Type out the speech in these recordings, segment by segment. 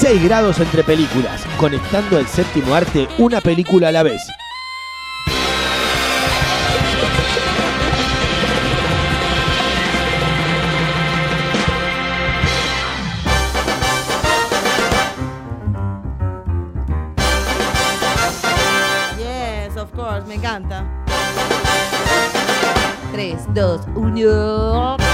6 grados entre películas. Conectando al séptimo arte. Una película a la vez. Yes, of course, me encanta. 3, 2, 1.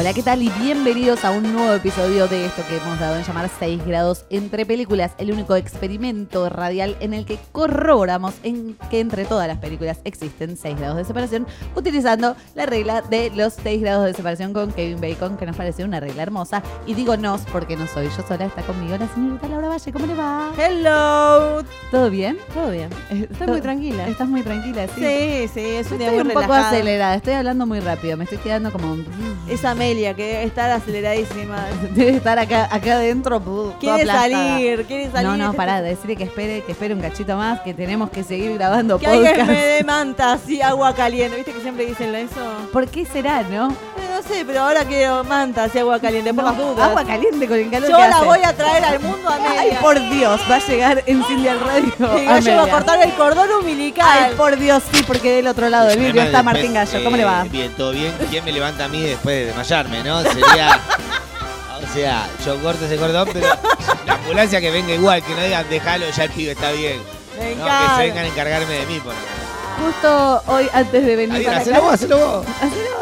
Hola, ¿qué tal? Y bienvenidos a un nuevo episodio de esto que hemos dado en llamar 6 grados entre películas, el único experimento radial en el que corroboramos en que entre todas las películas existen 6 grados de separación, utilizando la regla de los 6 grados de separación con Kevin Bacon, que nos pareció una regla hermosa. Y digo nos porque no soy yo sola, está conmigo la señorita Laura Valle. ¿Cómo le va? Hello. ¿Todo bien? Todo bien. Estoy muy tranquila. Estás muy tranquila, sí. Sí, sí, es un día Estoy muy un poco acelerada, estoy hablando muy rápido, me estoy quedando como... Es Amelia, que debe estar aceleradísima. Debe estar acá, acá adentro. Quiere aplastada. salir, quiere salir. No, no, pará, decirle que espere, que espere un cachito más, que tenemos que seguir grabando Que alguien podcast. me dé mantas y agua caliente. ¿Viste que siempre dicen eso? ¿Por qué será, no? Eh, No sé, pero ahora quiero mantas y agua caliente, por No, las dudas. Agua caliente con el calor Yo que la hace. voy a traer al mundo Amelia. Ay, por Dios, va a llegar en Cindy al radio. Y yo llevo a cortar el cordón umbilical. Ay, por Dios, sí, porque del otro lado del vidrio está Martín Gallo. ¿Cómo le va? eh, Bien, todo bien. ¿Quién me levanta a mí después de no? Sería. O sea, yo corto ese cordón, pero la ambulancia que venga igual, que no digan, déjalo, ya el pibe está bien. Me No, que se vengan a encargarme de mí. Por... Justo hoy, antes de venir Adiós, para hacelo acá... vos, hacelo vos. Hacelo vos, hacelo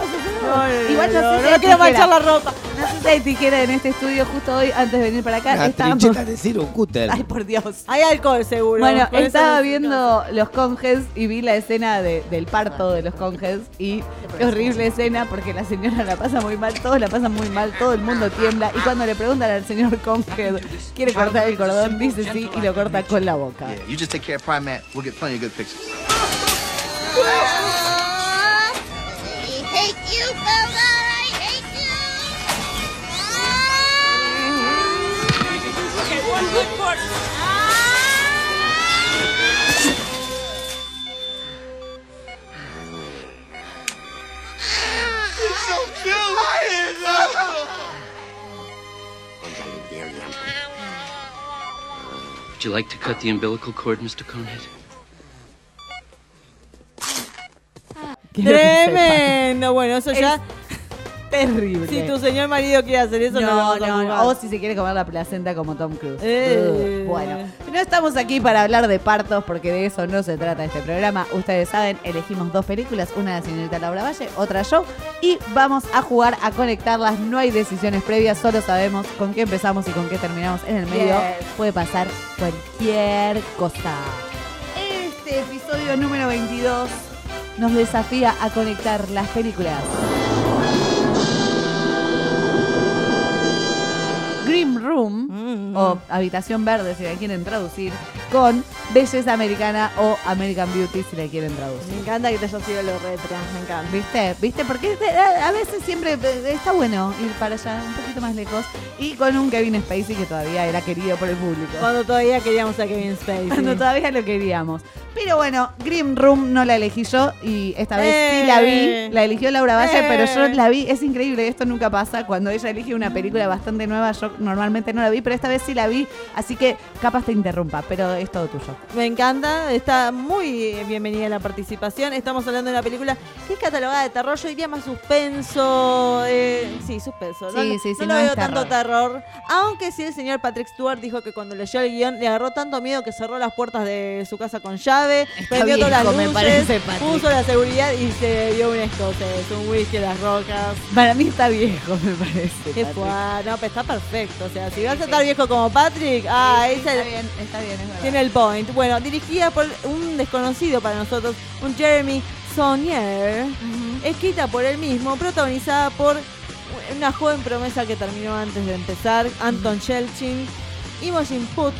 No, Igual no, no, sé no, si hay no quiero manchar la ropa. No sé si hay tijera en este estudio. Justo hoy, antes de venir para acá, Una estábamos... trincheta de decir un cúter. Ay, por Dios. Hay alcohol seguro. Bueno, estaba viendo los conges y vi la escena de- del parto de los conges y qué horrible escena porque la señora la pasa muy mal, todos la pasan muy mal, todo el mundo tiembla y cuando le preguntan al señor conge quiere cortar el cordón, dice sí y lo corta con la boca. Yeah, you just take care of Prime Matt. We'll get plenty of good pictures. I hate you, Bella! I hate you! Ah! Okay, one good part. Would you like to cut the umbilical cord, Mr. Conehead? Tremendo. Bueno, eso ya. Terrible. Si tu señor marido quiere hacer eso, no, lo No, a no, no. O si se quiere comer la placenta como Tom Cruise. Eh. Bueno, no estamos aquí para hablar de partos porque de eso no se trata este programa. Ustedes saben, elegimos dos películas, una de la señorita Laura Valle, otra yo, y vamos a jugar a conectarlas. No hay decisiones previas, solo sabemos con qué empezamos y con qué terminamos en el medio. Yes. Puede pasar cualquier cosa. Este episodio número 22 nos desafía a conectar las películas. Grim Room Mm. o Habitación Verde si la quieren traducir con Belleza Americana o American Beauty si la quieren Me traducir. encanta que te haya sido lo retro. Me encanta. ¿Viste? ¿Viste? Porque te- a veces siempre eh, está bueno ir para allá, un poquito más lejos. Y con un Kevin Spacey que todavía era querido por el público. Cuando todavía queríamos a Kevin Spacey. Cuando todavía lo queríamos. Pero bueno, Grim Room no la elegí yo y esta vez sí la Eh. vi. La eligió Laura Valle, Eh. pero yo la vi. Es increíble, esto nunca pasa. Cuando ella elige una película bastante nueva, yo normalmente no la vi, pero esta vez sí la vi. Así que capaz te interrumpa, pero es todo tuyo. Me encanta, está muy bienvenida la participación. Estamos hablando de una película que es catalogada de terror, yo diría más suspenso. eh, sí, suspenso. No, Sí, no- sí, sí, no, no veo tanto terror. Aunque sí, el señor Patrick Stewart dijo que cuando leyó el guion le agarró tanto miedo que cerró las puertas de su casa con llave Está prendió todas viejo, las me luces, parece, puso la seguridad y se dio un escocés, un whisky en las rocas. Para mí está viejo, me parece. Qué no, pero está perfecto. O sea, si vas a estar viejo como Patrick, ah, Sí, sí, ese está bien, está bien, es verdad. Tiene el point. Bueno, dirigida por un desconocido para nosotros, un Jeremy Saunier, escrita por él mismo, protagonizada por una joven promesa que terminó antes de empezar, Anton Yelchin, Imogen Putz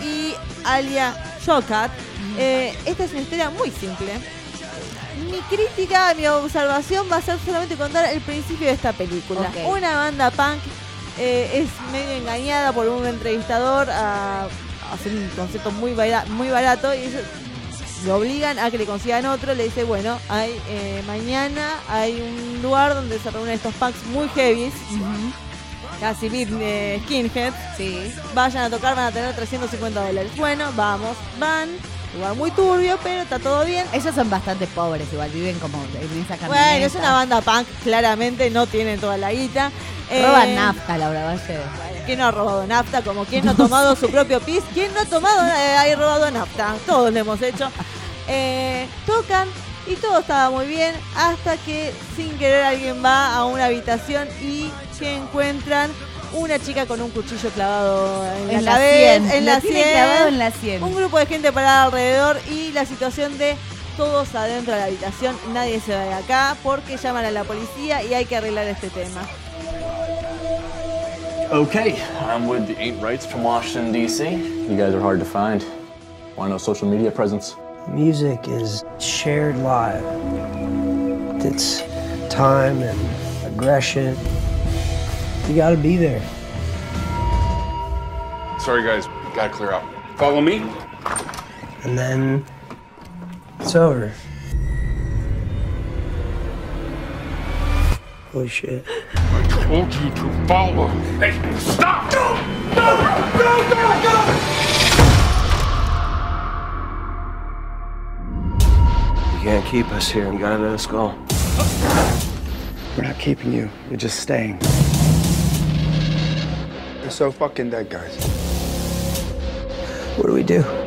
y Alia Shokat. Eh, esta es una historia muy simple. Mi crítica, mi observación va a ser solamente contar el principio de esta película. Una banda punk eh, es medio engañada por un entrevistador a hacer un concepto muy, bara- muy barato y ellos lo obligan a que le consigan otro. Le dice, bueno, hay eh, mañana hay un lugar donde se reúnen estos punks muy heavies, casi eh, skinheads. Sí. Vayan a tocar, van a tener 350 dólares. Bueno, vamos, van. Lugar muy turbio, pero está todo bien. Ellos son bastante pobres, igual viven como en esa. Bueno, es una banda punk, claramente no tienen toda la guita. Eh, Roban nafta, Laura Valle. ¿Quién no ha robado nafta? Como quién no ha tomado su propio pis. ¿Quién no ha tomado, eh, ha robado nafta? Todos lo hemos hecho. Eh, tocan y todo estaba muy bien hasta que sin querer alguien va a una habitación y que encuentran una chica con un cuchillo clavado en, En la la cabeza, en Lo la tiene sien. clavado en la sien. Un grupo de gente parada alrededor y la situación de todos adentro de la habitación, nadie se va de acá porque llaman a la policía y hay que arreglar este tema. Okay, I'm with the Eight Rights from Washington, D.C. You guys are hard to find. Why no social media presence? Music is shared live. It's time and aggression. You gotta be there. Sorry, guys. Gotta clear out. Follow me. And then it's over. Holy shit. I told you to follow. Hey, stop! No! No! No! No! No! You can't keep us here. You gotta let us go. We're not keeping you. You're just staying. You're so fucking dead, guys. What do we do?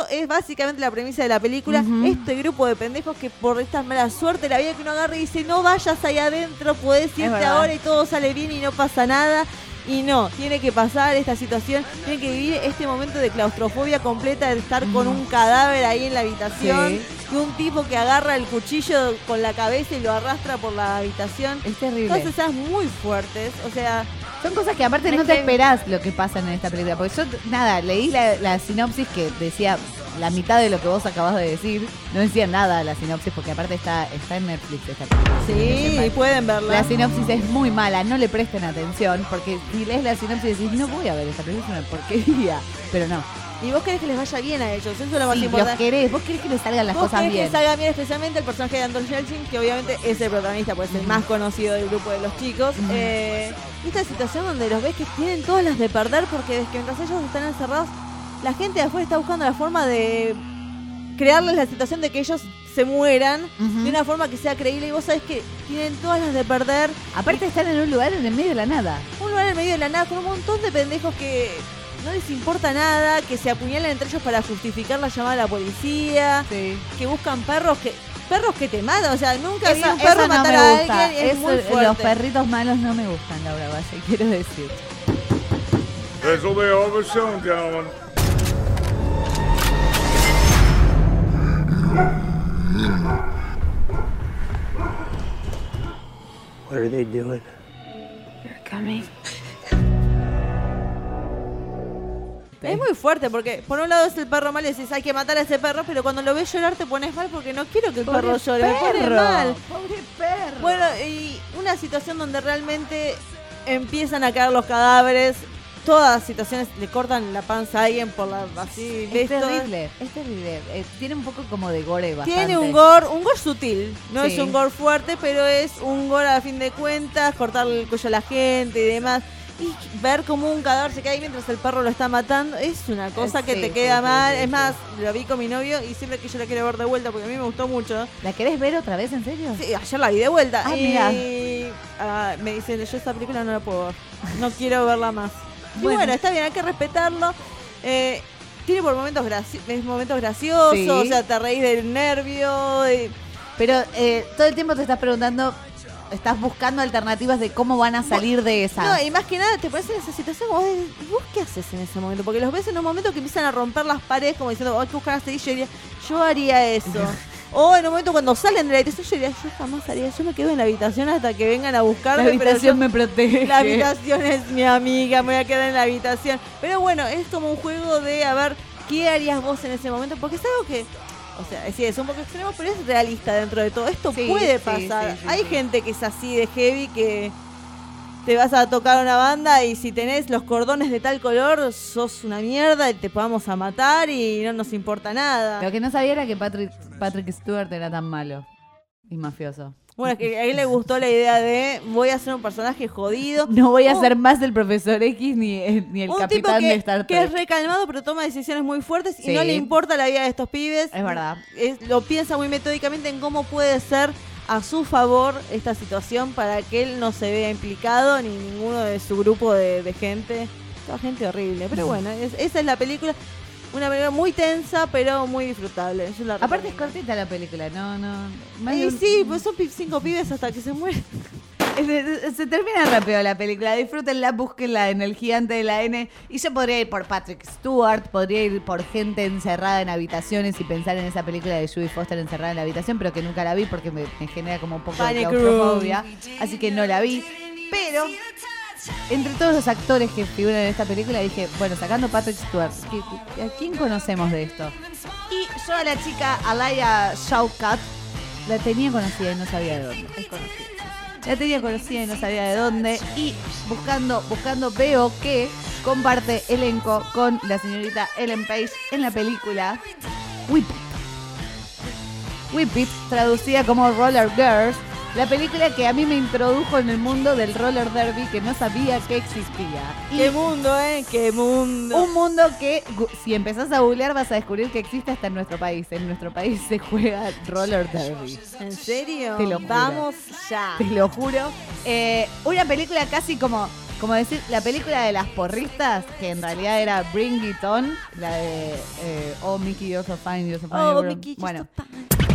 Eso es básicamente la premisa de la película. Este grupo de pendejos que por esta mala suerte la vida que uno agarra y dice no vayas ahí adentro, puedes irte ahora y todo sale bien y no pasa nada. Y no, tiene que pasar esta situación, tiene que vivir este momento de claustrofobia completa de estar con un cadáver ahí en la habitación Sí. y un tipo que agarra el cuchillo con la cabeza y lo arrastra por la habitación. Es terrible. Todas esas muy fuertes, o sea, Son cosas que aparte no te esperás lo que pasa en esta película. Porque yo, nada, leí la, la sinopsis que decía la mitad de lo que vos acabas de decir. No decía nada la sinopsis porque aparte está, está en Netflix esta película. sí, pueden verla. La sinopsis es muy mala, no le presten atención, porque si lees la sinopsis decís, no voy a ver esta película, es una porquería. Pero no. Y vos querés que les vaya bien a ellos, eso es lo más Sí, los importante. querés, vos querés que les salgan las Vos cosas querés bien. que salga bien especialmente el personaje de Anton Yelchin, que obviamente es el protagonista, pues es el más conocido del grupo de los chicos. Eh, y esta situación donde los ves que tienen todas las de perder porque desde que mientras ellos están encerrados, la gente de afuera está buscando la forma de crearles la situación de que ellos se mueran de una forma que sea creíble y vos sabés que tienen todas las de perder. Aparte están en un lugar en el medio de la nada. Un lugar en el medio de la nada con un montón de pendejos que no les importa nada, que se apuñalan entre ellos para justificar la llamada de la policía, que buscan perros que perros que te matan, o sea, nunca vi Eso, un perro eso no matar me a gusta. alguien, es Eso- muy los perritos malos no me gustan, Laura Valle, quiero decir. Be over soon, gentlemen. What are they doing? Es muy fuerte porque por un lado es el perro mal y decís hay que matar a ese perro, pero cuando lo ves llorar te pones mal porque no quiero que el Pobre perro llore, me pone perro, mal. Pobre perro. Bueno, y una situación donde realmente empiezan a caer los cadáveres, todas las situaciones le cortan la panza a alguien por la así, es ves todo- terrible, es terrible. Eh, tiene un poco como de gore bastante. Tiene un gore, un gore sutil, no Sí. es un gore fuerte, pero es un gore a fin de cuentas, cortarle el cuello a la gente y demás. Y ver como un cadáver se cae mientras el perro lo está matando es una cosa Eh, que te queda sí, mal. sí, es más, lo vi con mi novio y siempre que yo la quiero ver de vuelta, porque a mí me gustó mucho. ¿La querés ver otra vez, en serio? Sí, ayer la vi de vuelta. Ah, y ah, me dicen, yo esta película no la puedo ver. No quiero verla más. Y Bueno. bueno, está bien, hay que respetarlo. Eh, tiene por momentos, graci- momentos graciosos, o sea, te reís del nervio. y- Pero eh, todo el tiempo te estás preguntando, estás buscando alternativas de cómo van a salir de esa. No, y más que nada te pones en esa situación, vos, decís, ¿y vos qué haces en ese momento? Porque los ves en un momento que empiezan a romper las paredes, como diciendo, "Oh, hay que buscar a Yo diría, yo haría eso. o en un momento cuando salen de la habitación, yo diría, yo jamás haría eso. Yo me quedo en la habitación hasta que vengan a buscarme. la habitación yo- me protege. La habitación es mi amiga, me voy a quedar en la habitación. Pero bueno, es como un juego de a ver qué harías vos en ese momento, porque es algo que, o sea, sí, es un poco extremo, pero es realista dentro de todo. Esto Sí, puede pasar. sí, Hay gente que es así de heavy que te vas a tocar una banda y si tenés los cordones de tal color, sos una mierda y te vamos a matar y no nos importa nada. Lo que no sabía era que Patrick, Patrick Stewart era tan malo y mafioso. Bueno, es que a él le gustó la idea de voy a ser un personaje jodido. No voy a Oh, ser más el profesor X ni, eh, ni el un tipo capitán que, de Star que es Trek. recalmado pero toma decisiones muy fuertes Sí. y no le importa la vida de estos pibes. Es verdad. Es- lo piensa muy metódicamente en cómo puede ser a su favor esta situación para que él no se vea implicado ni ninguno de su grupo de, de gente. Toda gente horrible. Pero bueno, es- esa es la película. Una película muy tensa pero muy disfrutable. Yo la Aparte es cortita la película, no, no. Y un- sí, pues son cinco pibes hasta que se mueren. Se, se termina rápido la película, disfrútenla, búsquenla en el gigante de la N. Y yo podría ir por Patrick Stewart, podría ir por gente encerrada en habitaciones y pensar en esa película de Judy Foster encerrada en la habitación, pero que nunca la vi porque me, me genera como un poco de claustrofobia. Así que no la vi. Pero entre todos los actores que figuran en esta película dije, bueno, sacando Patrick Stewart, ¿qué- ¿a quién conocemos de esto? Y yo a la chica Alaya Shawkat la tenía conocida y no sabía de dónde. La tenía conocida y no sabía de dónde. Y buscando, buscando, veo que comparte elenco con la señorita Ellen Page en la película Whip It. Whip traducida como Roller Girls. La película que a mí me introdujo en el mundo del roller derby que no sabía que existía. Y Qué mundo, ¿eh? Qué mundo. un mundo que, si empezás a googlear, vas a descubrir que existe hasta en nuestro país. En nuestro país se juega roller derby. ¿En serio? Te lo juro. Vamos ya. Te lo juro. Eh, una película casi como, como decir, la película de las porristas, que en realidad era Bring It On, la de eh, Oh Mickey, you're so fine, you're so fine. Oh, Mickey, bueno, Mickey, you're so fine,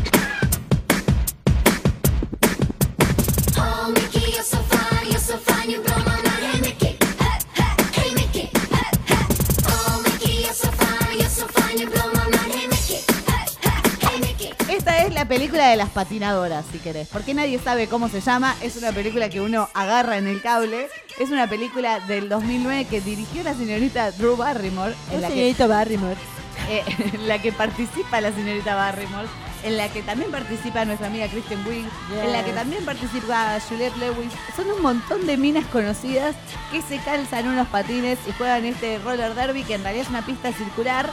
película de las patinadoras, si querés. Porque nadie sabe cómo se llama. Es una película que uno agarra en el cable. Es una película del 2009 que dirigió la señorita Drew Barrymore. En la que señorita Barrymore. eh, en la que participa la señorita Barrymore, en la que también participa nuestra amiga Kristen Wiig, en la que también participa Juliette Lewis. Son un montón de minas conocidas que se calzan unos patines y juegan este roller derby que en realidad es una pista circular.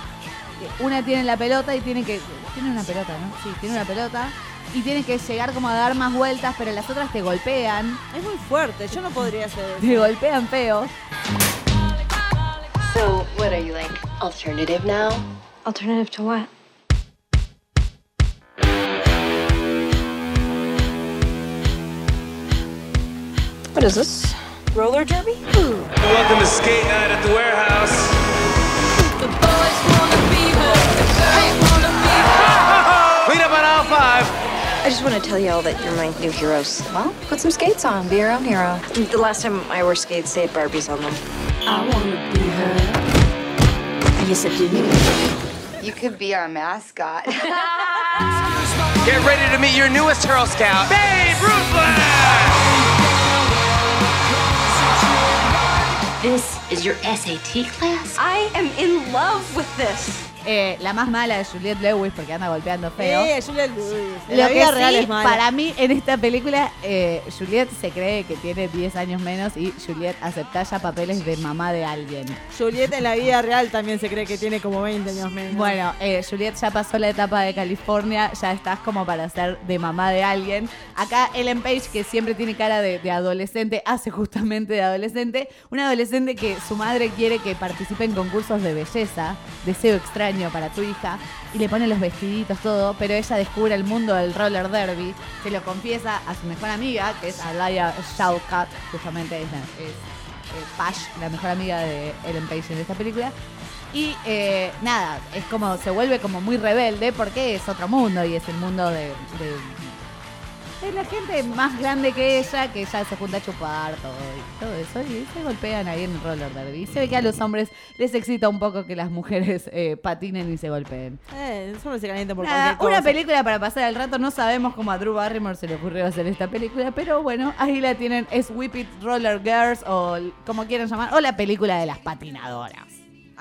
Una tiene la pelota y tiene que... Tiene una pelota, ¿no? Sí, tiene una pelota. Y tiene que llegar como a dar más vueltas, pero las otras te golpean. Es muy fuerte, yo no podría hacer eso. Te golpean feo. So, what are you like? Alternative now? Alternative to what? What is this? Roller derby? Welcome to skate night at the warehouse. Clean up on aisle five. I just want to tell y'all that you're my new heroes. Well, put some skates on. Be your own hero. The last time I wore skates, they had Barbies on them. I wanna be her. Yes, I do. You could be our mascot. Get ready to meet your newest Girl Scout, Babe Ruthless! This is your SAT class? I am in love with this. Eh, la más mala es Juliette Lewis porque anda golpeando feo. Eh, Juliette Lewis. Lo la que vida sí, real es mala. para mí, en esta película, eh, Juliette se cree que tiene 10 años menos y Juliette acepta ya papeles de mamá de alguien. Juliette en la vida real también se cree que tiene como 20 años menos. Bueno, eh, Juliette ya pasó la etapa de California, ya estás como para ser de mamá de alguien. Acá Ellen Page, que siempre tiene cara de, de adolescente, hace justamente de adolescente. Una adolescente que su madre quiere que participe en concursos de belleza, deseo extraño para tu hija, y le pone los vestiditos, todo, pero ella descubre el mundo del roller derby, se lo confiesa a su mejor amiga, que es Alaya Shawkat, justamente es, la- es eh, la mejor amiga de Ellen Page en esta película. Y eh, nada, es como, se vuelve como muy rebelde porque es otro mundo y es el mundo de- de la gente más grande que ella, que ya se junta a chupar todo, y todo eso, y se golpean ahí en el roller derby. Y se ve que a los hombres les excita un poco que las mujeres eh, patinen y se golpeen. Eh, solo se calienta por Nada, cualquier una película para pasar el rato. No sabemos cómo a Drew Barrymore se le ocurrió hacer esta película, pero bueno, ahí la tienen. Es Whip It Roller Girls o como quieran llamar, o la película de las patinadoras.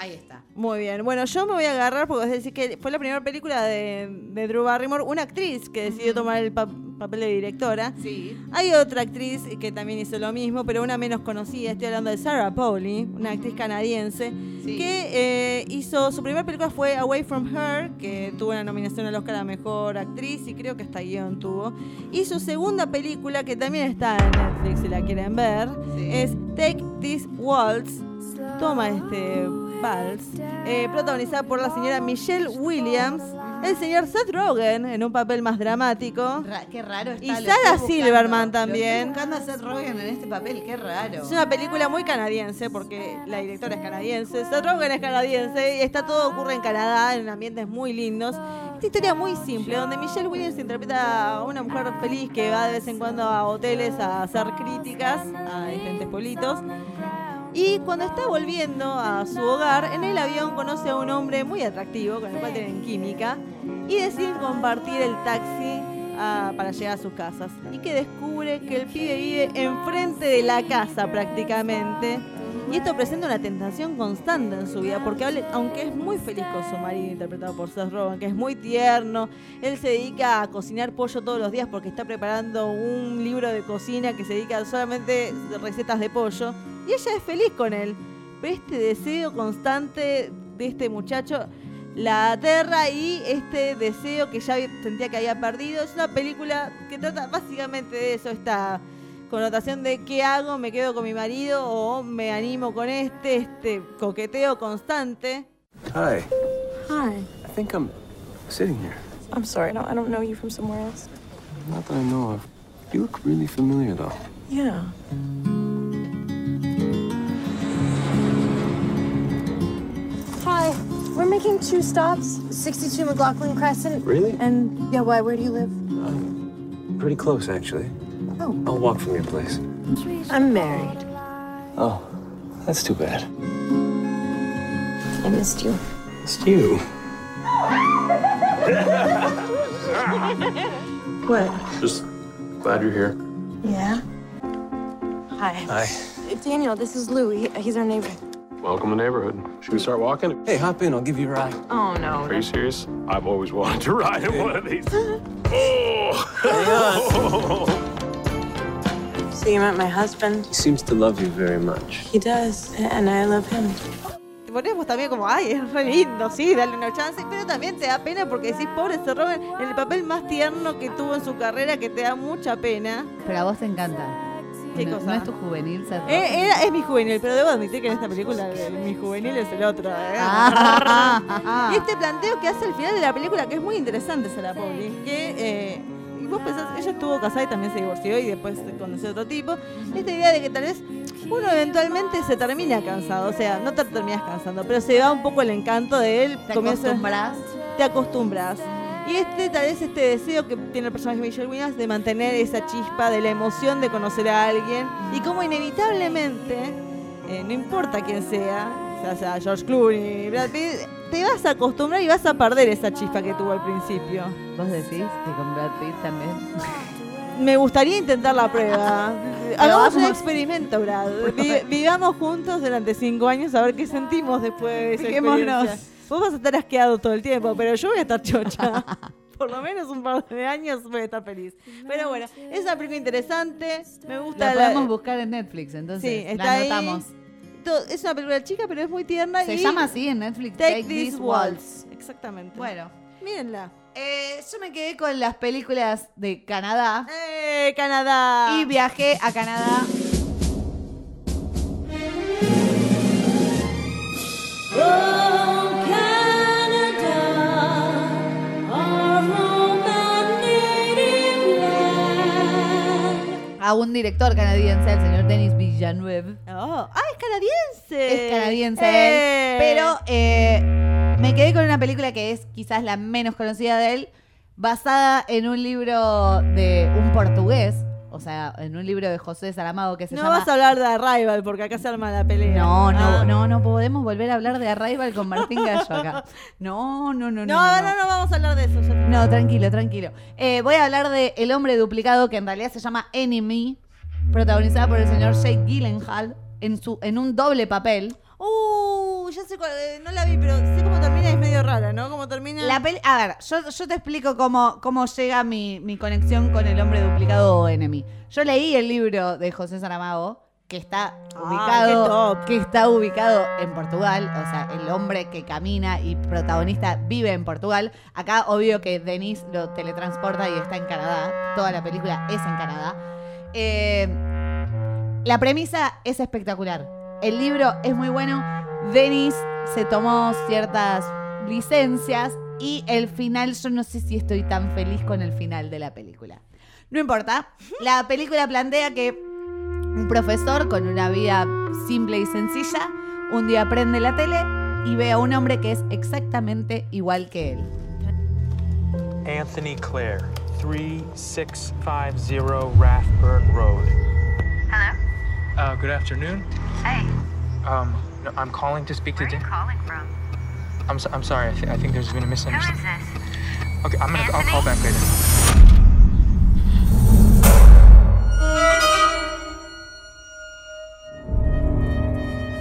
Ahí está. Muy bien. Bueno, yo me voy a agarrar porque es decir que fue la primera película de, de Drew Barrymore, una actriz que decidió tomar el pa- papel de directora. Sí. Hay otra actriz que también hizo lo mismo, pero una menos conocida. Estoy hablando de Sarah Pauli, una actriz canadiense, que eh, hizo su primera película fue Away from Her, que tuvo una nominación al Oscar a Mejor Actriz y creo que hasta guion tuvo. Y su segunda película, que también está en Netflix si la quieren ver, es Take This Waltz. Toma este eh, protagonizada por la señora Michelle Williams, el señor Seth Rogen en un papel más dramático. Ra- qué raro está. Y lo Sarah. Silverman Lo también. Estoy buscando a Seth Rogen en este papel, qué raro. Es una película muy canadiense porque la directora es canadiense, Seth Rogen es canadiense y está todo ocurre en Canadá en ambientes muy lindos. Esta historia muy simple donde Michelle Williams interpreta a una mujer feliz que va de vez en cuando a hoteles a hacer críticas a diferentes politos. Y cuando está volviendo a su hogar, en el avión conoce a un hombre muy atractivo con el cual tienen química y deciden compartir el taxi ah, para llegar a sus casas. Y que descubre que el pibe vive enfrente de la casa prácticamente. Y esto presenta una tentación constante en su vida, porque aunque es muy feliz con su marido, interpretado por Seth Rogen, que es muy tierno, él se dedica a cocinar pollo todos los días porque está preparando un libro de cocina que se dedica solamente a recetas de pollo. Y ella es feliz con él. Pero este deseo constante de este muchacho la aterra y este deseo que ya sentía que había perdido. Es una película que trata básicamente de eso, esta connotación de qué hago, me quedo con mi marido o me animo con este, este coqueteo constante. Hi. Hi. I think I'm sitting here. I'm sorry, no, I don't know you from somewhere else. Not that I know of. You look really familiar, though. Yeah. Hi. We're making two stops 62 McLaughlin Crescent. Really? And, yeah, why? Where do you live? Uh, pretty close, actually. Oh. I'll walk from your place. I'm married. Oh, that's too bad. I missed you. Missed you. What? Just glad you're here. Yeah. Hi. Hi. Daniel, this is Lou. He, he's our neighbor. Welcome to the neighborhood. Should we start walking? Hey, hop in. I'll give you a ride. Oh, no. Are you serious? I've always wanted to ride in one of these. Oh. So you met my husband? He seems to love you very much. He does, and I love him. Te ponemos también como, ay, es re lindo, sí, dale una chance, pero también te da pena porque decís, pobre Seth Rogen, en el papel más tierno que tuvo en su carrera, que te da mucha pena. Pero a vos te encanta. ¿Qué no, cosa? no es tu juvenil, Seth. Eh, era- es mi juvenil, pero debo admitir que en esta película el- mi juvenil es el otro. ¿eh? Ah. y este planteo que hace al final de la película, que es muy interesante, Sarah Pauli, que eh, vos pensás, ella estuvo casada y también se divorció y después conoció a otro tipo. Esta idea de que tal vez uno eventualmente se termina cansado, o sea, no te terminas cansando, pero se va un poco el encanto de él. Te comienza- acostumbras. Te acostumbras. Y este, tal vez este deseo que tiene el personaje de Michelle Williams de mantener esa chispa de la emoción de conocer a alguien y como inevitablemente, eh, no importa quién sea, o sea, sea George Clooney, Brad Pitt, te vas a acostumbrar y vas a perder esa chispa que tuvo al principio. ¿Vos decís Brad Pitt también? Me gustaría intentar la prueba. Hagamos un experimento, Brad. Vi- vivamos juntos durante cinco años a ver qué sentimos después de esa Fijémonos. experiencia. Vos vas a estar asqueado todo el tiempo, pero yo voy a estar chocha. Por lo menos un par de años voy a estar feliz. Pero bueno, es una película interesante. Me gusta La podemos buscar en Netflix, entonces Sí, está la ahí. anotamos. To- Es una película chica, pero es muy tierna. Se y llama así en Netflix, Take, This Waltz. Waltz. Exactamente. Bueno. Mírenla. Eh, yo me quedé con las películas de Canadá ¡Eh, Canadá! y viajé a Canadá. A un director canadiense, el señor Denis Villeneuve. Oh, ah, es canadiense. Es canadiense Eh. él. Pero eh, me quedé con una película que es quizás la menos conocida de él, basada en un libro de un portugués, sea, en un libro de José Saramago que se No llama... vas a hablar de Arrival porque acá se arma la pelea. No, no, Ah. no, no podemos volver a hablar de Arrival con Martín Gallo acá. No, no, no, no. No, no, no, vamos a hablar de eso. ya te- No, tranquilo, tranquilo. Eh, voy a hablar de El hombre duplicado, que en realidad se llama Enemy, protagonizada por el señor Jake Gyllenhaal en, su, en un doble papel. Uh, ya sé cuál, eh, no la vi, pero sé cómo termina y es medio rara, ¿no? Cómo termina. La peli- a ver, yo, yo te explico cómo, cómo llega mi, mi conexión con el hombre duplicado o Enemy. Yo leí el libro de José Saramago, que está ubicado, que está ubicado en Portugal, o sea, el hombre que camina y protagonista vive en Portugal. Acá, obvio que Denis lo teletransporta y está en Canadá. Toda la película es en Canadá. Eh, la premisa es espectacular. El libro es muy bueno. Denis se tomó ciertas licencias y el final, yo no sé si estoy tan feliz con el final de la película. No importa. La película plantea que un profesor con una vida simple y sencilla un día prende la tele y ve a un hombre que es exactamente igual que él. Anthony Clare, 3650 Rathburn Road. Hello? Uh, good afternoon. Hey, Um, no, I'm calling to speak where to are you Dan. calling from? I'm, so, I'm sorry. I, th- I think there's been a Who is misunderstanding. this? Okay, I'm gonna. I'll call back later.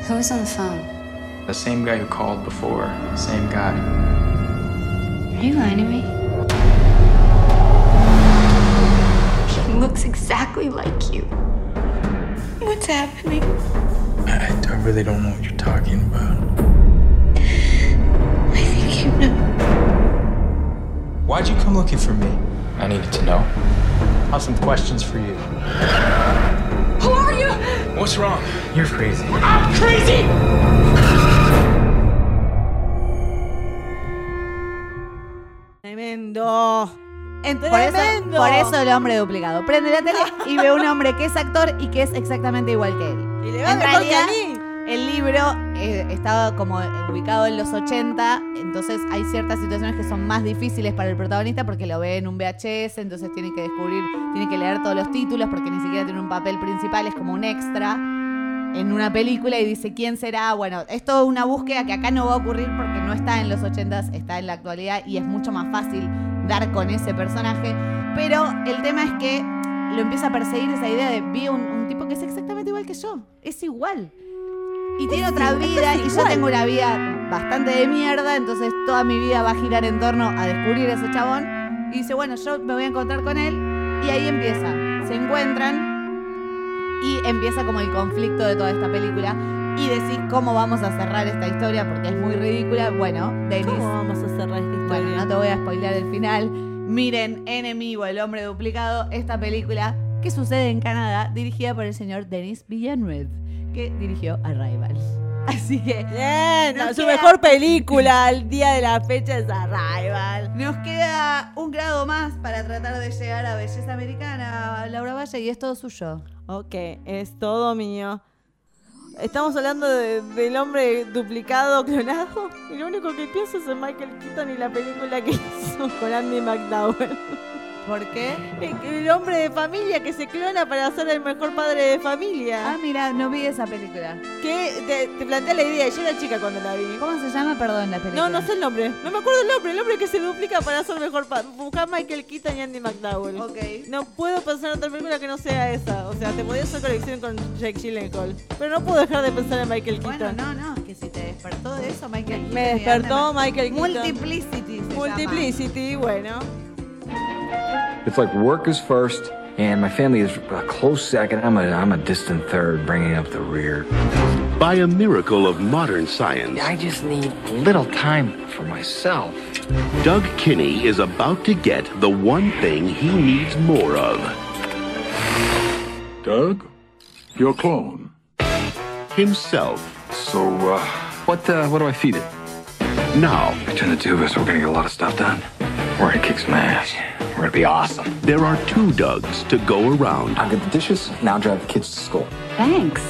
Who was on the phone? The same guy who called before. Same guy. Are you lying to me? He looks exactly like you. What's happening? I, I really don't know what you're talking about. I think you know. Why'd you come looking for me? I needed to know. I have some questions for you. Who are you? What's wrong? You're crazy. I'm crazy! Tremendo. En- por, eso, Tremendo. por eso el hombre duplicado. Prende la tele y ve un hombre que es actor y que es exactamente igual que él. Y le va En mejor que a realidad, mí. El libro eh, estaba como ubicado en los 80, entonces hay ciertas situaciones que son más difíciles para el protagonista porque lo ve en un VHS, entonces tiene que descubrir, tiene que leer todos los títulos porque ni siquiera tiene un papel principal, es como un extra en una película y dice quién será. Bueno, es toda una búsqueda que acá no va a ocurrir porque no está en los 80s, está en la actualidad y es mucho más fácil dar con ese personaje. Pero el tema es que lo empieza a perseguir esa idea de vi un tipo que es exactamente igual que yo, es igual. Y tiene otra vida y yo tengo una vida bastante de mierda, entonces toda mi vida va a girar en torno a descubrir ese chabón. Y dice, bueno, yo me voy a encontrar con él y ahí empieza. Se encuentran y empieza como el conflicto de toda esta película. Y decís cómo vamos a cerrar esta historia porque es muy ridícula. Bueno, Denis. ¿Cómo vamos a cerrar esta historia? Bueno, no te voy a spoilear el final. Miren Enemy o El hombre duplicado, esta película que sucede en Canadá, dirigida por el señor Denis Villeneuve, que dirigió Arrival. Así que. Bien, nos su queda- mejor película al día de la fecha es Arrival. Nos queda un grado más para tratar de llegar a Belleza Americana, Laura Valle, y es todo suyo. Ok, es todo mío. Estamos hablando de- del hombre duplicado, clonado. Y lo único que pienso es en Michael Keaton y la película que hizo con Andy McDowell. ¿Por qué? El, el hombre de familia que se clona para ser el mejor padre de familia. Ah, mira, no vi esa película. Que te, te plantea la idea, yo era chica cuando la vi. ¿Cómo se llama? Perdón, la película. No, no sé el nombre. No me acuerdo el nombre. El hombre que se duplica para ser mejor padre. Buscar Michael Keaton y Andy McDowell. Ok. No puedo pensar en otra película que no sea esa. O sea, te podía hacer conexión con Jake Gyllenhaal. Pero no puedo dejar de pensar en Michael Bueno, Keaton. no, no, que si te despertó de eso, Michael Keaton. Me despertó Michael Keaton. Multiplicity se llama. Multiplicity, bueno. It's like work is first, and my family is a close second. I'm a, I'm a distant third, bringing up the rear. By a miracle of modern science, I just need a little time for myself. Doug Kinney is about to get the one thing he needs more of. Doug? Your clone. Himself. So, uh, what, uh, what do I feed it? Now, Between the two of us, we're gonna get a lot of stuff done. We're gonna kick some ass. We're We're gonna be awesome. There are two Dougs to go around. I'll get the dishes, now drive the kids to school. Thanks.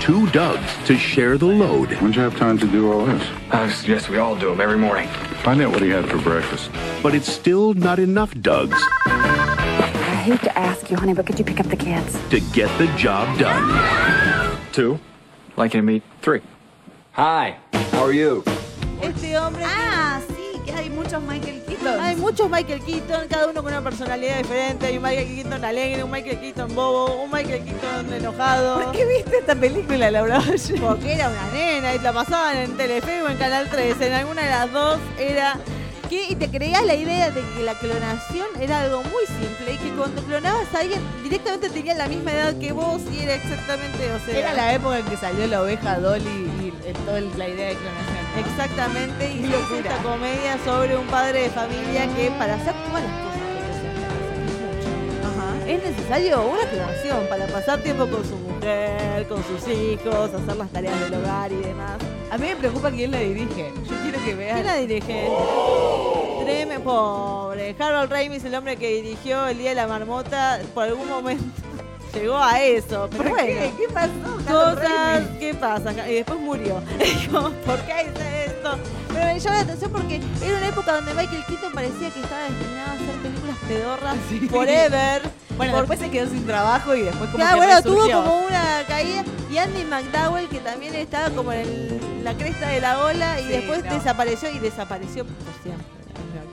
Two Dougs to share the load. When'd you have time to do all this? I suggest we all do them every morning. Find out what he had for breakfast. But it's still not enough Dougs I hate to ask you, honey, but could you pick up the kids? to get the job done. Two. Liking to meet three. Hi, how are you? Este hombre. Ah, sí, que hay muchos Michael Keaton. Hay muchos Michael Keaton, cada uno con una personalidad diferente. Hay un Michael Keaton alegre, un Michael Keaton bobo, un Michael Keaton enojado. ¿Por qué viste esta película, Laura? Porque era una nena y la pasaban en Telefe o en Canal 13. En alguna de las dos era que y te creías la idea de que la clonación era algo muy simple y que cuando clonabas a alguien directamente tenía la misma edad que vos y era exactamente, o sea, Era la época en que salió la oveja Dolly y el- toda la idea de clonación. Exactamente y locura. esta comedia sobre un padre de familia que para hacer todas las cosas es necesario una clonación para pasar tiempo con su mujer, con sus hijos, hacer las tareas del hogar y demás. A mí me preocupa quién la dirige. Yo quiero que vean. ¿Quién la dirige? Treme, pobre. Harold Ramis, el hombre que dirigió El Día de la Marmota, por algún momento llegó a eso. Pero ¿Por bueno, qué? ¿Qué pasó? Cosas, Ramis? ¿qué pasa? Y después murió. Como, ¿Por qué hice esto? Pero me llamó la atención porque era una época donde Michael Keaton parecía que estaba destinado a hacer películas pedorras Sí. forever. Bueno, después se quedó sin trabajo y después como que bueno, tuvo como una caída. Y Andy McDowell, que también estaba como en el- la cresta de la ola y Sí, después no. desapareció y desapareció por siempre.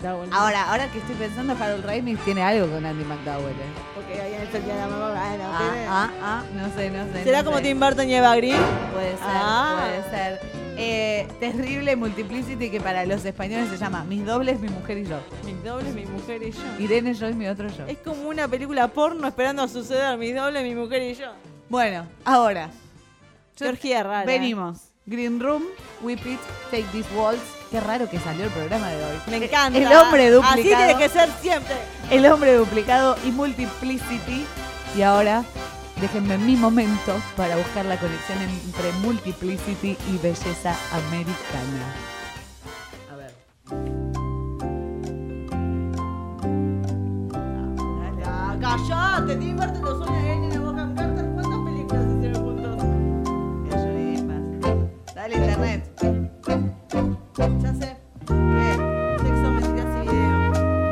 McDowell. Ahora, ahora que estoy pensando, Harold Ramis tiene algo con Andy McDowell. ¿eh? Porque habían hecho el día de la mamá. Bueno, Ah, tiene- ah, ah, no sé, no sé. ¿Será no como sé. Tim Burton y Eva Green? Puede ser, Ah. puede ser. Eh, terrible Multiplicity que para los españoles se llama Mis dobles, mi mujer y yo. Mis dobles, mi mujer y yo. Irene, yo y mi otro yo. Es como una película porno esperando a suceder. Mis dobles, mi mujer y yo. Bueno, ahora. Georgia rara. Venimos. Green Room, Whip It, Take These Walls. Qué raro que salió el programa de hoy. Me encanta. El hombre duplicado. Así tiene que ser siempre. El hombre duplicado y Multiplicity. Y ahora, déjenme mi momento para buscar la conexión entre Multiplicity y belleza americana. A ver. Ah, Callate, Tim Burton lo Ya sé. ¿Qué? Sexo, mentiras y video.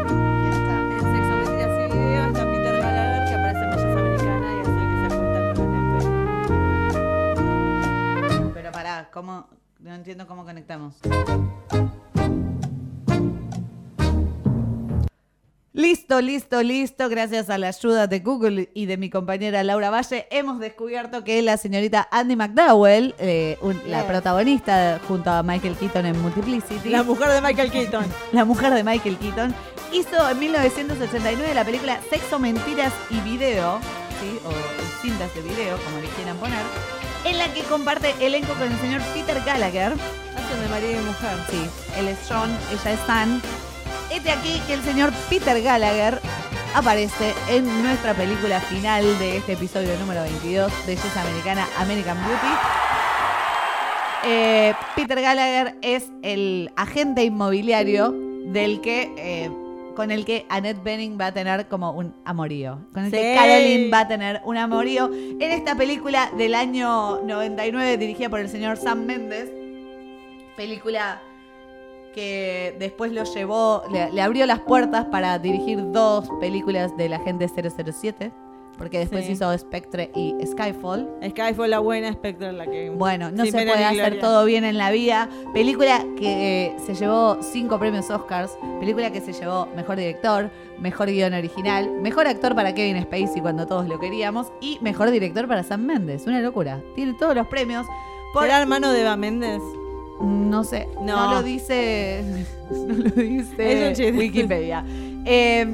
¿Quién está? En Sexo, mentiras y video está Peter Gallagher que aparece en Belleza Americana y hace que se acuesta con la. Pero pará, ¿cómo? No entiendo cómo conectamos. Listo, listo, listo. Gracias a la ayuda de Google y de mi compañera Laura Valle, hemos descubierto que la señorita Andy McDowell, eh, un- la protagonista junto a Michael Keaton en Multiplicity, La mujer de Michael Keaton. la mujer de Michael Keaton, hizo en 1989 la película Sexo, Mentiras y Video, ¿sí? o cintas de video, como le quieran poner, en la que comparte elenco con el señor Peter Gallagher. Hacen de marido y mujer. Sí, él es John, ella es Ann. Este aquí que el señor Peter Gallagher aparece en nuestra película final de este episodio número 22, Belleza Americana, American Beauty. Eh, Peter Gallagher es el agente inmobiliario del que eh, con el que Annette Bening va a tener como un amorío. Con el que. Caroline va a tener un amorío en esta película del año 99 dirigida por el señor Sam Mendes. Película que después lo llevó, le, le abrió las puertas para dirigir dos películas del agente 007. Porque después Sí. hizo Spectre y Skyfall. Sky fue la buena, Spectre la que. Bueno, no se puede hacer todo bien en la vida. Película que eh, se llevó cinco premios Oscars. Película que se llevó mejor director, mejor guion original, mejor actor para Kevin Spacey cuando todos lo queríamos y mejor director para Sam Mendes. Una locura. Tiene todos los premios. Por, ¿Será hermano de Eva Méndez? No sé, no. No. lo dice, no lo dice Es un chiste. Wikipedia. Eh,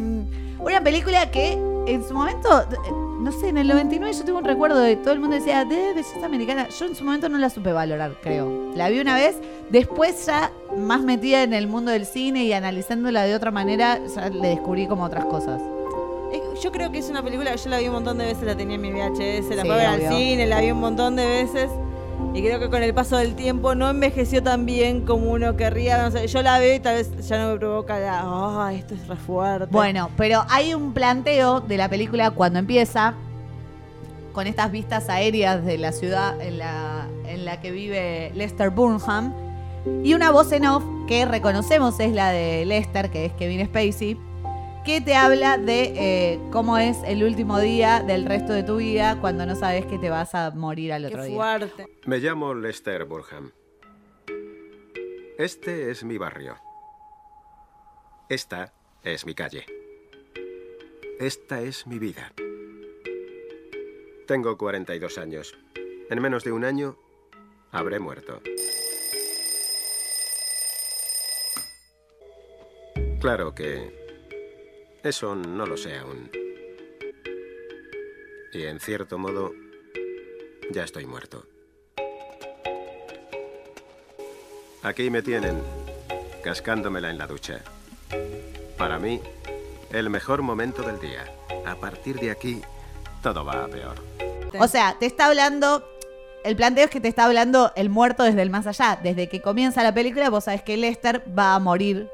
una película que en su momento, eh, no sé, en el 99 yo tengo un recuerdo de todo el mundo decía, de belleza americana. Yo en su momento no la supe valorar, creo. La vi una vez, después ya más metida en el mundo del cine y analizándola de otra manera, ya le descubrí como otras cosas. Yo creo que es una película que yo la vi un montón de veces, la tenía en mi VHS, la Sí, fui a ver obvio. al cine, la vi un montón de veces. Y creo que con el paso del tiempo no envejeció tan bien como uno querría. No sé, yo la veo y tal vez ya no me provoca la. Ah, esto es re fuerte. Bueno, pero hay un planteo de la película cuando empieza con estas vistas aéreas de la ciudad en la, en la que vive Lester Burnham y una voz en off que reconocemos es la de Lester, que es Kevin Spacey, que te habla de eh, cómo es el último día del resto de tu vida cuando no sabes que te vas a morir al otro Qué día. fuerte. Me llamo Lester Burham. Este es mi barrio. Esta es mi calle. Esta es mi vida. Tengo 42 años. En menos de un año habré muerto. Claro que eso no lo sé aún. Y en cierto modo, ya estoy muerto. Aquí me tienen, cascándomela en la ducha. Para mí, el mejor momento del día. A partir de aquí, todo va a peor. O sea, te está hablando. El planteo es que te está hablando el muerto desde el más allá. Desde que comienza la película, vos sabés que Lester va a morir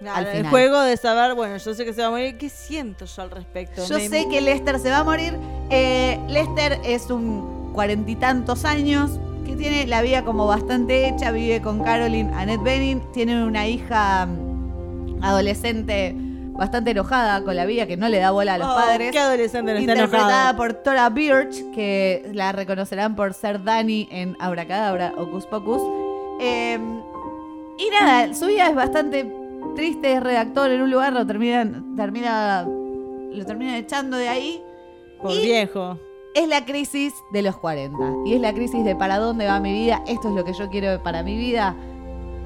Claro, al el juego de saber, bueno, yo sé que se va a morir. ¿Qué siento yo al respecto? Yo Me- sé que Lester se va a morir. Eh, Lester es un cuarenta y tantos años que tiene la vida como bastante hecha. Vive con Caroline Annette Bening. Tiene una hija mm, adolescente bastante enojada con la vida, que no le da bola a los Oh, padres. qué adolescente no Interpretada por Tora Birch, que la reconocerán por ser Dani en Abracadabra, Ocus Pocus. Eh, y nada, su vida es bastante triste, redactor en un lugar, lo terminan, termina, lo terminan echando de ahí. Por Y viejo. Es la crisis de los 40. Y es la crisis de para dónde va mi vida. Esto es lo que yo quiero para mi vida.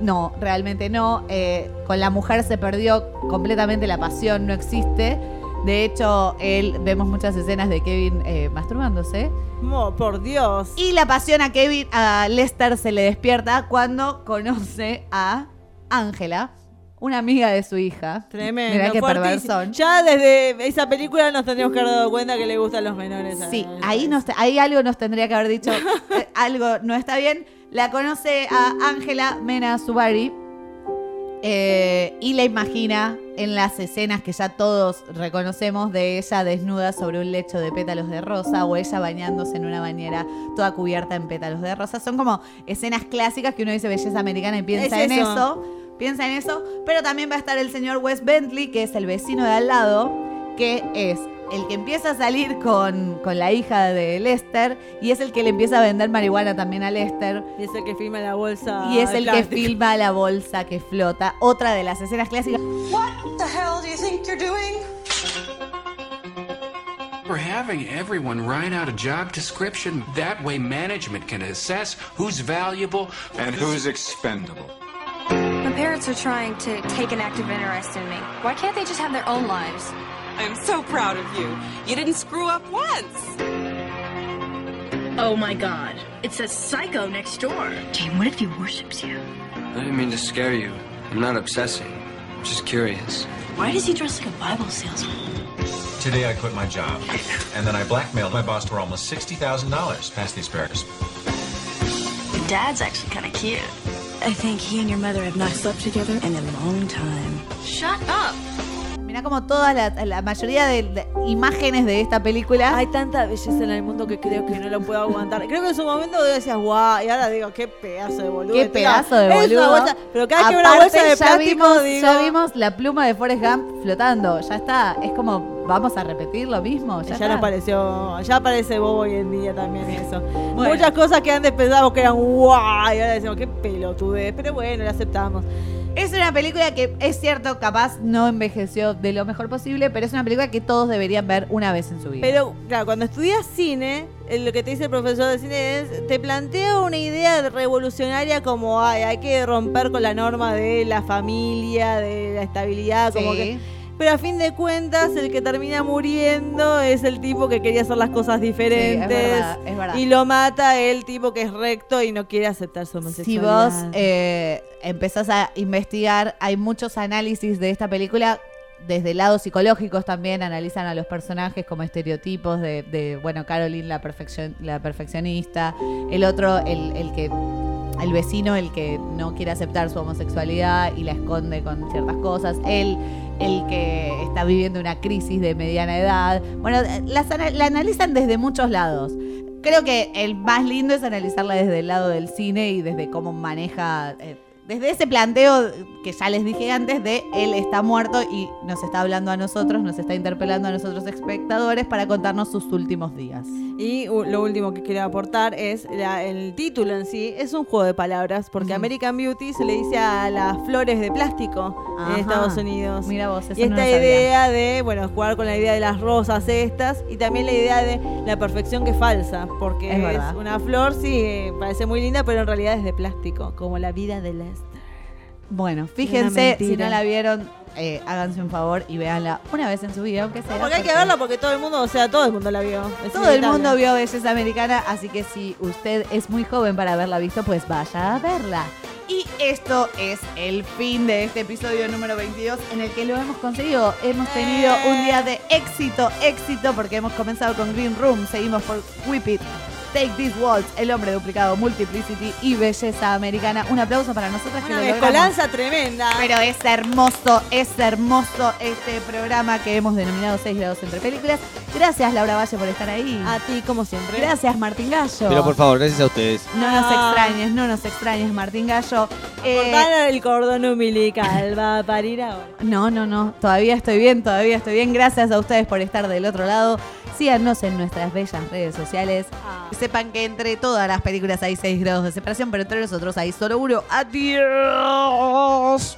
No, realmente no. Eh, con la mujer se perdió completamente la pasión, no existe. De hecho, él vemos muchas escenas de Kevin eh, masturbándose. Oh, por Dios. Y la pasión a Kevin, a Lester se le despierta cuando conoce a Ángela, una amiga de su hija. Tremendo. Mirá qué perversón. Ya desde esa película nos tendríamos que haber dado cuenta que le gustan los menores. a- Sí, ahí, nos, ahí algo nos tendría que haber dicho, eh, algo no está bien. La conoce a Ángela Mena Subari eh, y la imagina en las escenas que ya todos reconocemos de ella desnuda sobre un lecho de pétalos de rosa o ella bañándose en una bañera toda cubierta en pétalos de rosa. Son como escenas clásicas que uno dice belleza americana y piensa Es en eso. eso. Piensa en eso, pero también va a estar el señor Wes Bentley, que es el vecino de al lado, que es el que empieza a salir con, con la hija de Lester y es el que le empieza a vender marihuana también a Lester. Y es el que filma la bolsa. Y es el que filma la bolsa que flota. Otra de las escenas clásicas. What the hell do you think you're doing? We're having everyone write out a job description. That way, management can assess who's valuable and who's expendable. My parents are trying to take an active interest in me. Why can't they just have their own lives? I'm so proud of you. You didn't screw up once. Oh my god. It's a psycho next door. Jane, what if he worships you? I didn't mean to scare you. I'm not obsessing. I'm just curious. Why does he dress like a Bible salesman? Today I quit my job, and then I blackmailed my boss for almost $60,000 past the asparagus. Your dad's actually kind of cute. I think he and your mother have not slept together in a long time. Shut up. Mirá como toda la, la mayoría de, de imágenes de esta película. Hay tanta belleza en el mundo que creo que no lo puedo aguantar. Creo que en su momento decías, guau, y ahora digo, qué pedazo de boludo. Qué pedazo de es una boludo. bolsa- pero cada que veo una Aparte, bolsa de ya plástico, vimos, digo, ya vimos la pluma de Forrest Gump flotando. Ya está. Es como, vamos a repetir lo mismo. Ya, Ya, está. nos pareció, ya parece bobo hoy en día también eso. Bueno. Muchas cosas que antes pensábamos que eran guau, y ahora decimos, qué pelotudez. Pero bueno, lo aceptamos. Es una película que es cierto, capaz no envejeció de lo mejor posible, pero es una película que todos deberían ver una vez en su vida. Pero, claro, cuando estudias cine, lo que te dice el profesor de cine es, te plantea una idea revolucionaria como, ay, hay que romper con la norma de la familia, de la estabilidad, como Sí. que... Pero a fin de cuentas, el que termina muriendo es el tipo que quería hacer las cosas diferentes. verdad, es verdad. Y lo mata el tipo que es recto y no quiere aceptar su si homosexualidad. vos eh, empezás a investigar, hay muchos análisis de esta película desde lados psicológicos también analizan a los personajes como estereotipos de, de, bueno, Caroline la, perfeccion, la perfeccionista, el otro, el, el que el vecino, el que no quiere aceptar su homosexualidad y la esconde con ciertas cosas, él, el que está viviendo una crisis de mediana edad. Bueno, ana- la analizan desde muchos lados. Creo que el más lindo es analizarla desde el lado del cine y desde cómo maneja, eh, desde ese planteo que ya les dije antes de él está muerto y nos está hablando a nosotros, nos está interpelando a nosotros espectadores para contarnos sus últimos días. Y lo último que quiero aportar es la- el título en sí. Es un juego de palabras, porque American Beauty se le dice a las flores de plástico Ajá. en Estados Unidos. Mira vos, eso y no esta sabía. idea de, bueno, jugar con la idea de las rosas estas y también la idea de la perfección que es falsa, porque Es es, una flor, sí, eh, parece muy linda, pero en realidad es de plástico, como la vida de Lester. Bueno, fíjense, si no la vieron, eh, háganse un favor y véanla una vez en su vida, aunque sea. Porque hay que verla porque todo el mundo, o sea, todo el mundo la vio. Es Todo el mundo vio Belleza Americana, así que si usted es muy joven para haberla visto, pues vaya a verla. Y esto es el fin de este episodio número 22 en el que lo hemos conseguido. Hemos tenido un día de éxito, éxito, porque hemos comenzado con Green Room, seguimos por Whip It, Take This Waltz, El Hombre Duplicado, Multiplicity y Belleza Americana. Un aplauso para nosotras que Una lo mezcolanza tremenda. Pero es hermoso, es hermoso este programa que hemos denominado 6 grados entre películas. Gracias Laura Valle por estar ahí. A ti, como siempre. Gracias Martín Gallo. Pero por favor, gracias a ustedes. No nos Ah. extrañes, no nos extrañes Martín Gallo. Eh, Cortar el cordón umbilical, va a parir ahora. no, no, no, todavía estoy bien, todavía estoy bien. Gracias a ustedes por estar del otro lado. Síganos en nuestras bellas redes sociales. Sepan que entre todas las películas hay 6 grados de separación, pero entre nosotros hay solo uno. Adiós.